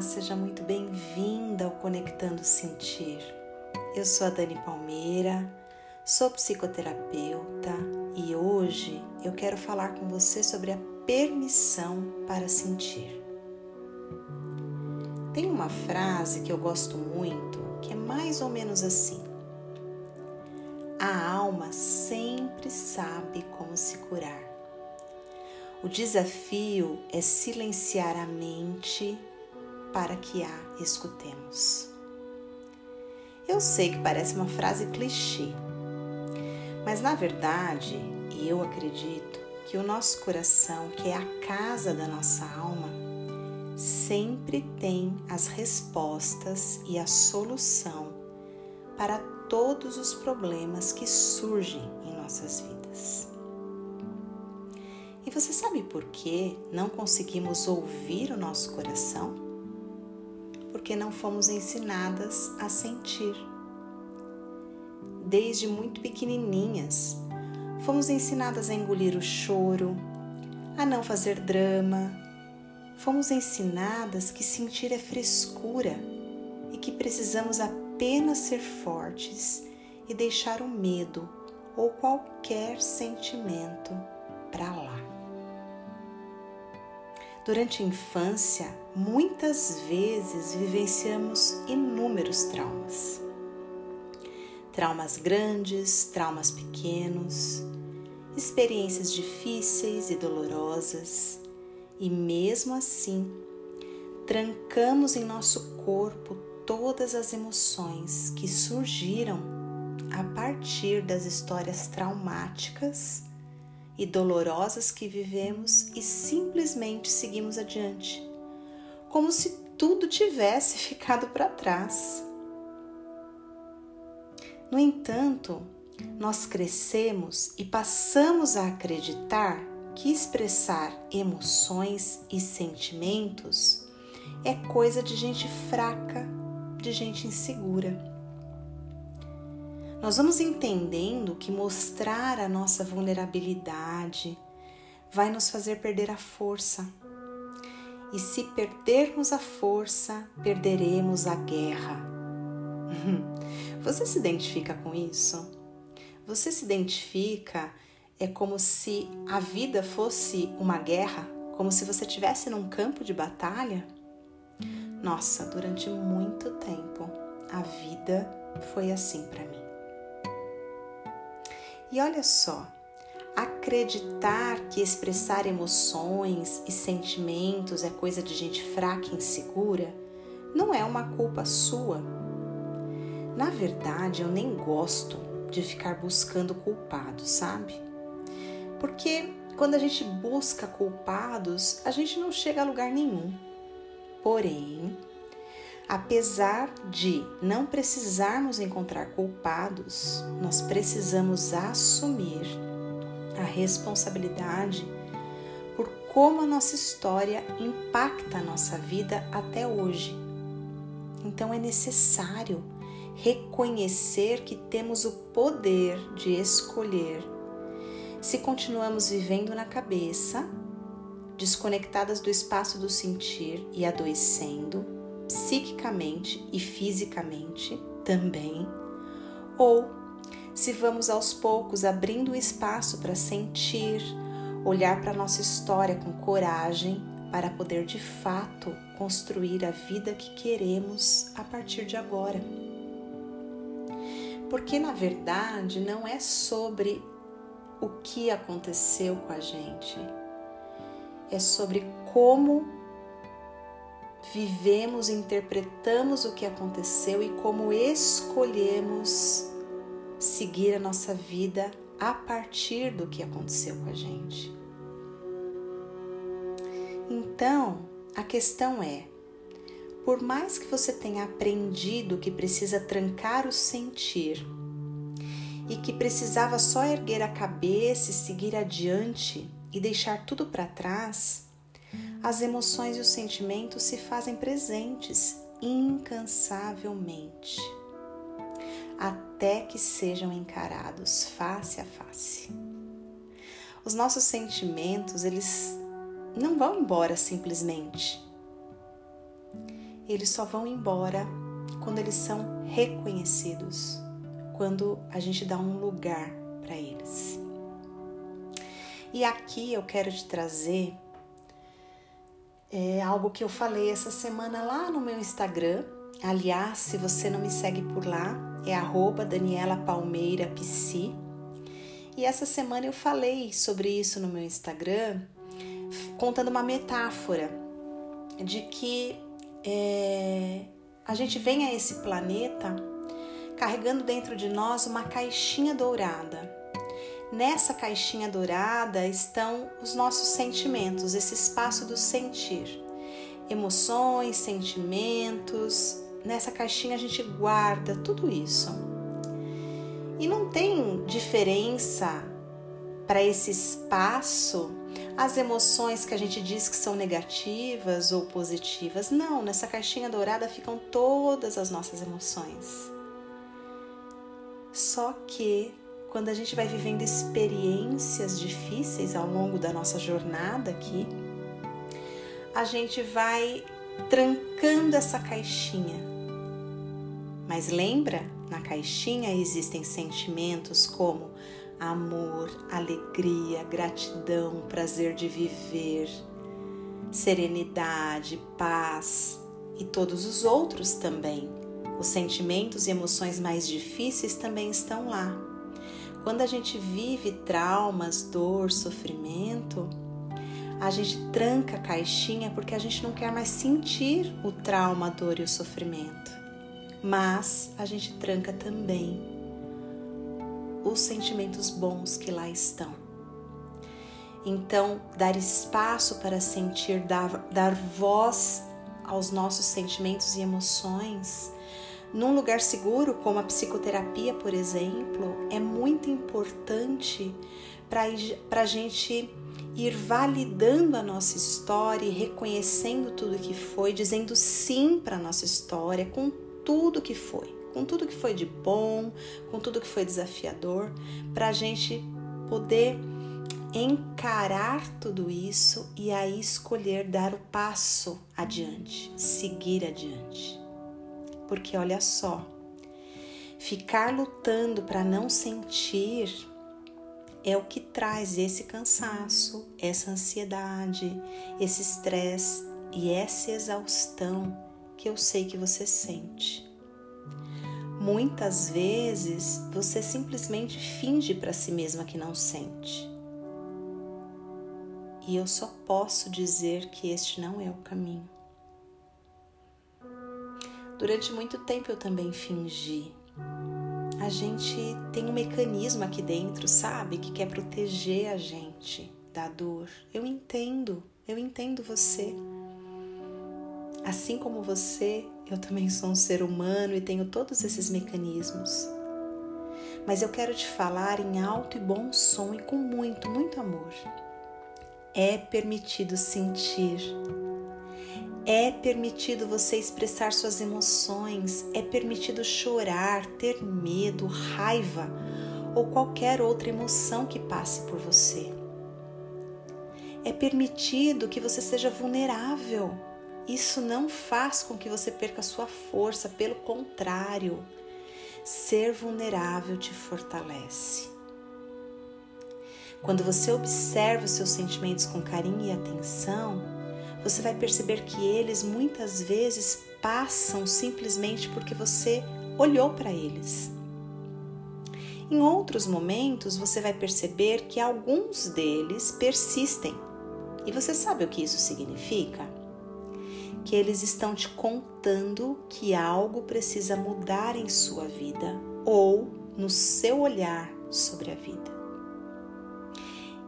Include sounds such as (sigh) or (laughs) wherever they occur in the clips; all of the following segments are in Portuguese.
Olá, seja muito bem-vinda ao Conectando Sentir. Eu sou a Dani Palmeira, sou psicoterapeuta e hoje eu quero falar com você sobre a permissão para sentir. Tem uma frase que eu gosto muito que é mais ou menos assim: A alma sempre sabe como se curar. O desafio é silenciar a mente para que a escutemos. Eu sei que parece uma frase clichê, mas na verdade, eu acredito que o nosso coração, que é a casa da nossa alma, sempre tem as respostas e a solução para todos os problemas que surgem em nossas vidas. E você sabe por que não conseguimos ouvir o nosso coração? Porque não fomos ensinadas a sentir. Desde muito pequenininhas, fomos ensinadas a engolir o choro, a não fazer drama. Fomos ensinadas que sentir é frescura e que precisamos apenas ser fortes e deixar o medo ou qualquer sentimento para lá. Durante a infância, muitas vezes vivenciamos inúmeros traumas. Traumas grandes, traumas pequenos, experiências difíceis e dolorosas, e mesmo assim, trancamos em nosso corpo todas as emoções que surgiram a partir das histórias traumáticas e dolorosas que vivemos e simplesmente seguimos adiante, como se tudo tivesse (laughs) ficado para trás. No entanto, nós crescemos e passamos a acreditar que expressar emoções e sentimentos é coisa de gente fraca, de gente insegura nós vamos entendendo que mostrar a nossa vulnerabilidade vai nos fazer perder a força. E se perdermos a força, perderemos a guerra. (laughs) Você se identifica com isso? Você se identifica é como se a vida fosse uma guerra, como se você estivesse num campo de batalha? Nossa, durante muito tempo a vida foi assim para mim. E olha só, acreditar que expressar emoções e sentimentos é coisa de gente fraca e insegura não é uma culpa sua. Na verdade, eu nem gosto de ficar buscando culpados, sabe? Porque quando a gente busca culpados, a gente não chega a lugar nenhum. Porém, Apesar de não precisarmos encontrar culpados, nós precisamos assumir a responsabilidade por como a nossa história impacta a nossa vida até hoje. Então é necessário reconhecer que temos o poder de escolher se continuamos vivendo na cabeça, desconectadas do espaço do sentir e adoecendo psiquicamente e fisicamente também, ou se vamos aos poucos abrindo espaço para sentir, olhar para nossa história com coragem para poder de fato construir a vida que queremos a partir de agora. Porque na verdade não é sobre o que aconteceu com a gente, é sobre como vivemos, interpretamos o que aconteceu e como escolhemos seguir a nossa vida a partir do que aconteceu com a gente. Então, a questão é: por mais que você tenha aprendido que precisa trancar o sentir e que precisava só erguer a cabeça e seguir adiante e deixar tudo para trás, as emoções e os sentimentos se fazem presentes incansavelmente, até que sejam encarados face a face. Os nossos sentimentos, eles não vão embora simplesmente. eles só vão embora quando eles são reconhecidos, quando a gente dá um lugar para eles. E aqui eu quero te trazer é algo que eu falei essa semana lá no meu Instagram. Aliás, se você não me segue por lá, é arroba. E essa semana eu falei sobre isso no meu Instagram, contando uma metáfora de que é, a gente vem a esse planeta carregando dentro de nós uma caixinha dourada. Nessa caixinha dourada estão os nossos sentimentos, esse espaço do sentir. Emoções, sentimentos. Nessa caixinha a gente guarda tudo isso. E não tem diferença para esse espaço as emoções que a gente diz que são negativas ou positivas. Não, nessa caixinha dourada ficam todas as nossas emoções. Só que quando a gente vai vivendo experiências difíceis ao longo da nossa jornada aqui, a gente vai trancando essa caixinha. Mas lembra, na caixinha existem sentimentos como amor, alegria, gratidão, prazer de viver, serenidade, paz e todos os outros também. Os sentimentos e emoções mais difíceis também estão lá. Quando a gente vive traumas, dor, sofrimento, a gente tranca a caixinha porque a gente não quer mais sentir o trauma, a dor e o sofrimento. Mas a gente tranca também os sentimentos bons que lá estão. Então, dar espaço para sentir, dar, dar voz aos nossos sentimentos e emoções num lugar seguro, como a psicoterapia, por exemplo, é muito importante para a gente ir validando a nossa história reconhecendo tudo que foi, dizendo sim para a nossa história, com tudo que foi, com tudo que foi de bom, com tudo que foi desafiador, para a gente poder encarar tudo isso e aí escolher dar o passo adiante, seguir adiante. Porque olha só, ficar lutando para não sentir é o que traz esse cansaço, essa ansiedade, esse estresse e essa exaustão que eu sei que você sente. Muitas vezes você simplesmente finge para si mesma que não sente. E eu só posso dizer que este não é o caminho. Durante muito tempo eu também fingi. A gente tem um mecanismo aqui dentro, sabe, que quer proteger a gente da dor. Eu entendo, eu entendo você. Assim como você, eu também sou um ser humano e tenho todos esses mecanismos. Mas eu quero te falar em alto e bom som e com muito, muito amor. É permitido sentir é permitido você expressar suas emoções, é permitido chorar, ter medo, raiva ou qualquer outra emoção que passe por você. É permitido que você seja vulnerável. Isso não faz com que você perca sua força, pelo contrário, ser vulnerável te fortalece. Quando você observa os seus sentimentos com carinho e atenção, você vai perceber que eles muitas vezes passam simplesmente porque você olhou para eles. Em outros momentos, você vai perceber que alguns deles persistem. E você sabe o que isso significa? Que eles estão te contando que algo precisa mudar em sua vida ou no seu olhar sobre a vida.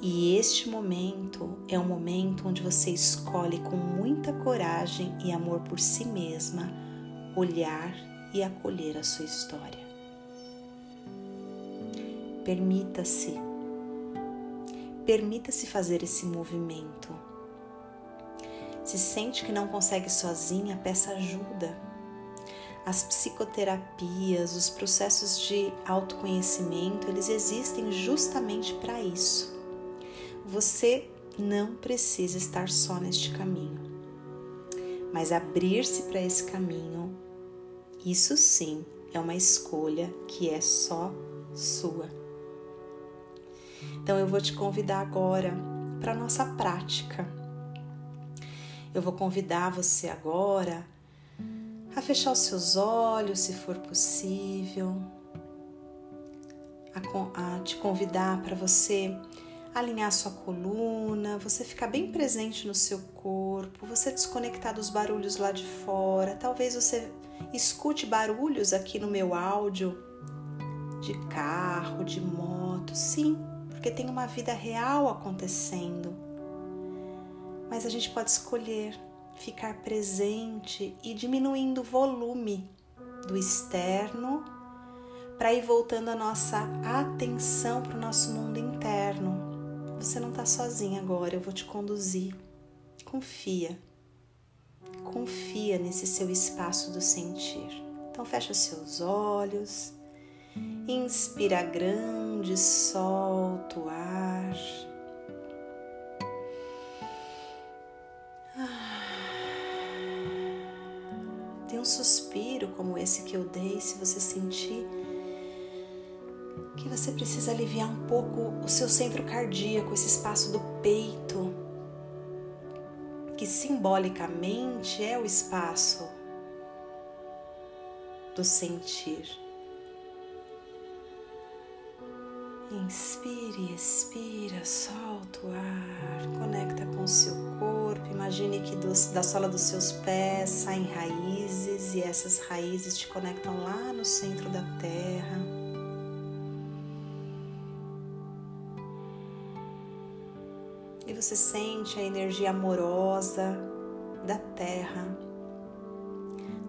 E este momento é um momento onde você escolhe com muita coragem e amor por si mesma olhar e acolher a sua história. Permita-se, permita-se fazer esse movimento. Se sente que não consegue sozinha, peça ajuda. As psicoterapias, os processos de autoconhecimento, eles existem justamente para isso você não precisa estar só neste caminho. Mas abrir-se para esse caminho, isso sim é uma escolha que é só sua. Então eu vou te convidar agora para nossa prática. Eu vou convidar você agora a fechar os seus olhos, se for possível, a, te convidar para você alinhar sua coluna, você ficar bem presente no seu corpo, você desconectar dos barulhos lá de fora. Talvez você escute barulhos aqui no meu áudio de carro, de moto, sim, porque tem uma vida real acontecendo. Mas a gente pode escolher ficar presente e diminuindo o volume do externo para ir voltando a nossa atenção para o nosso mundo interno. Você não está sozinha agora, eu vou te conduzir. Confia. Confia nesse seu espaço do sentir. Então fecha seus olhos. Inspira grande, solta o ar. Dê um suspiro como esse que eu dei, se você sentir que você precisa aliviar um pouco o seu centro cardíaco, esse espaço do peito, que simbolicamente é o espaço do sentir. Inspire, expira, solta o ar, conecta com o seu corpo. Imagine que do, da sola dos seus pés saem raízes e essas raízes te conectam lá no centro da terra. Você sente a energia amorosa da terra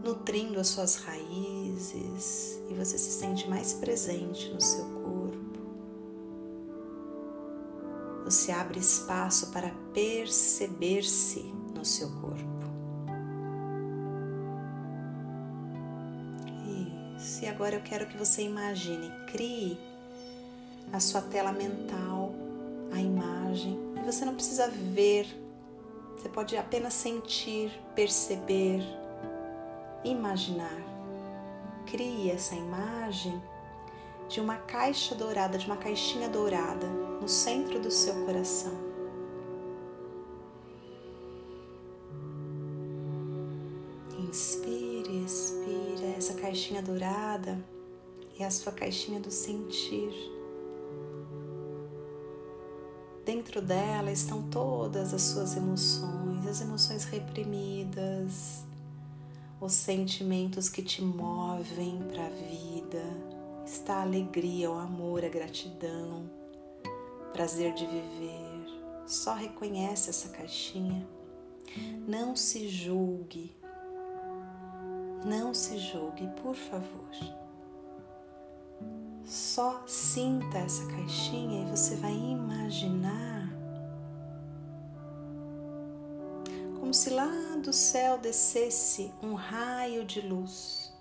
nutrindo as suas raízes e você se sente mais presente no seu corpo. Você abre espaço para perceber-se no seu corpo. Isso. E agora eu quero que você imagine, crie na sua tela mental a imagem. Você não precisa ver, você pode apenas sentir, perceber, imaginar. Crie essa imagem de uma caixa dourada, de uma caixinha dourada no centro do seu coração. Inspire, expire. Essa caixinha dourada é a sua caixinha do sentir. Dentro dela estão todas as suas emoções, as emoções reprimidas, os sentimentos que te movem para a vida. Está a alegria, o amor, a gratidão, prazer de viver. Só reconhece essa caixinha. Não se julgue. Não se julgue, por favor. Só sinta essa caixinha e você vai imaginar como se lá do céu descesse um raio de luz.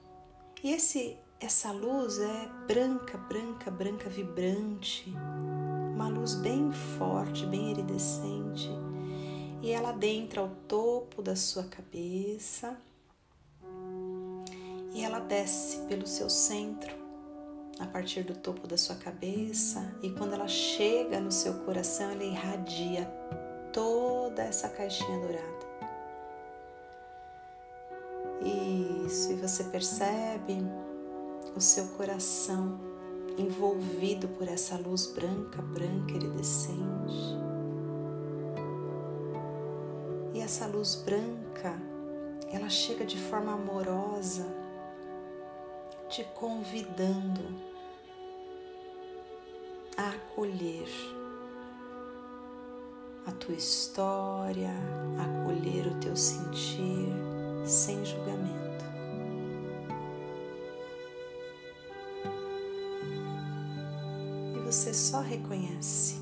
E esse essa luz é branca, branca, branca, vibrante, uma luz bem forte, bem iridescente, e ela adentra ao topo da sua cabeça e ela desce pelo seu centro, a partir do topo da sua cabeça, e quando ela chega no seu coração, ela irradia toda essa caixinha dourada. Isso, e você percebe o seu coração envolvido por essa luz branca, branca, iridescente. E essa luz branca, ela chega de forma amorosa, te convidando a acolher a tua história, acolher o teu sentir sem julgamento. você só reconhece.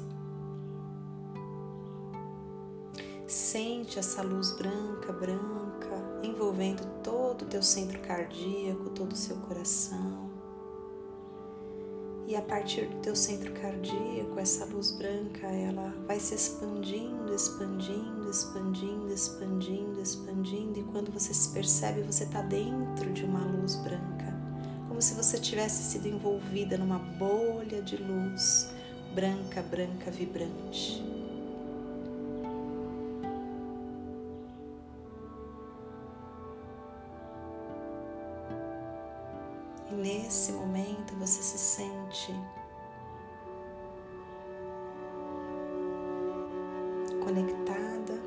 Sente essa luz branca, branca, envolvendo todo o teu centro cardíaco, todo o seu coração. E a partir do teu centro cardíaco, essa luz branca, ela vai se expandindo, expandindo, expandindo, expandindo, expandindo. E quando você se percebe, você está dentro de uma luz branca, como se você tivesse sido envolvida numa bolha de luz branca, branca, vibrante. Nesse momento você se sente conectada.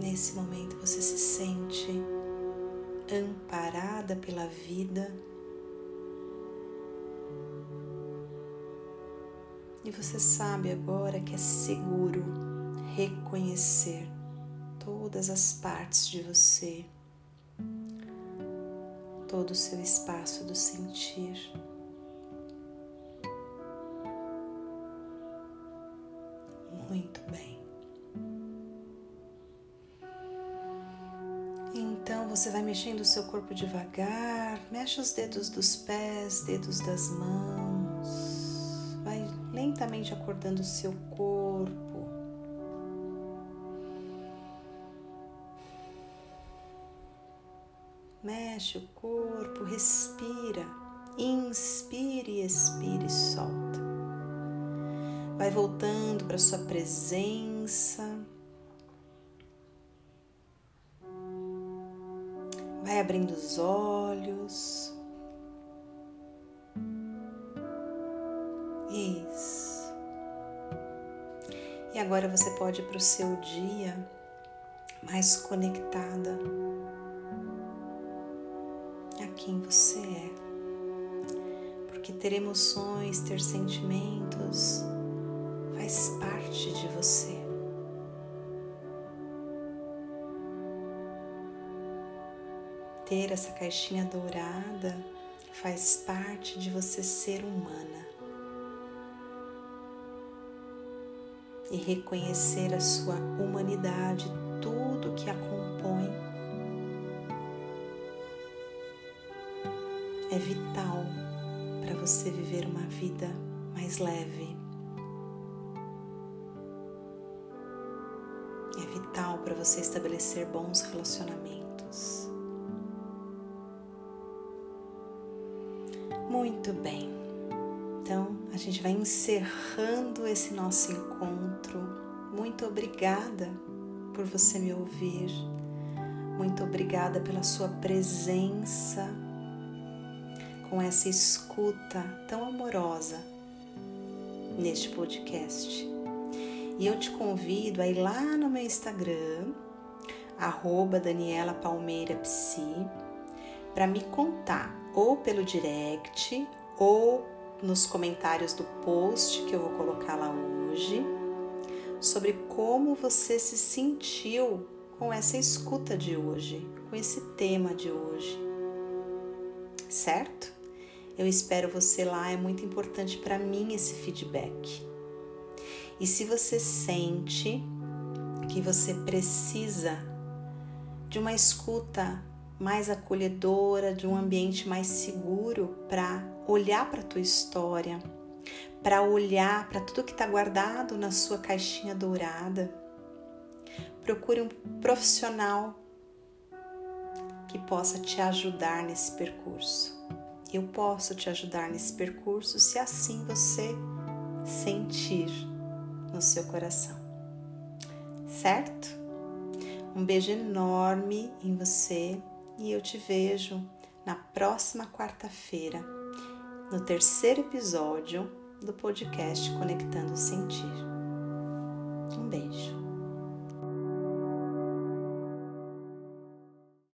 Nesse momento você se sente amparada pela vida. E você sabe agora que é seguro reconhecer todas as partes de você todo o seu espaço do sentir. Muito bem. Então você vai mexendo o seu corpo devagar, mexe os dedos dos pés, dedos das mãos, vai lentamente acordando o seu corpo. Mexe o corpo, respira, inspire, expire e solta. Vai voltando para sua presença. Vai abrindo os olhos. Isso. E agora você pode ir para o seu dia mais conectada quem você é. Porque ter emoções, ter sentimentos faz parte de você. Ter essa caixinha dourada faz parte de você ser humana. E reconhecer a sua humanidade, tudo que a compõe é vital para você viver uma vida mais leve. É vital para você estabelecer bons relacionamentos. Muito bem. Então, a gente vai encerrando esse nosso encontro. Muito obrigada por você me ouvir. Muito obrigada pela sua presença com essa escuta tão amorosa neste podcast. E eu te convido a ir lá no meu Instagram, arroba Daniela Palmeira Psi, para me contar ou pelo direct ou nos comentários do post que eu vou colocar lá hoje sobre como você se sentiu com essa escuta de hoje, com esse tema de hoje. Certo? Eu espero você lá, é muito importante para mim esse feedback. E se você sente que você precisa de uma escuta mais acolhedora, de um ambiente mais seguro para olhar para a tua história, para olhar para tudo que está guardado na sua caixinha dourada, procure um profissional que possa te ajudar nesse percurso. Eu posso te ajudar nesse percurso se assim você sentir no seu coração. Certo? Um beijo enorme em você e eu te vejo na próxima quarta-feira, no terceiro episódio do podcast Conectando o Sentir. Um beijo.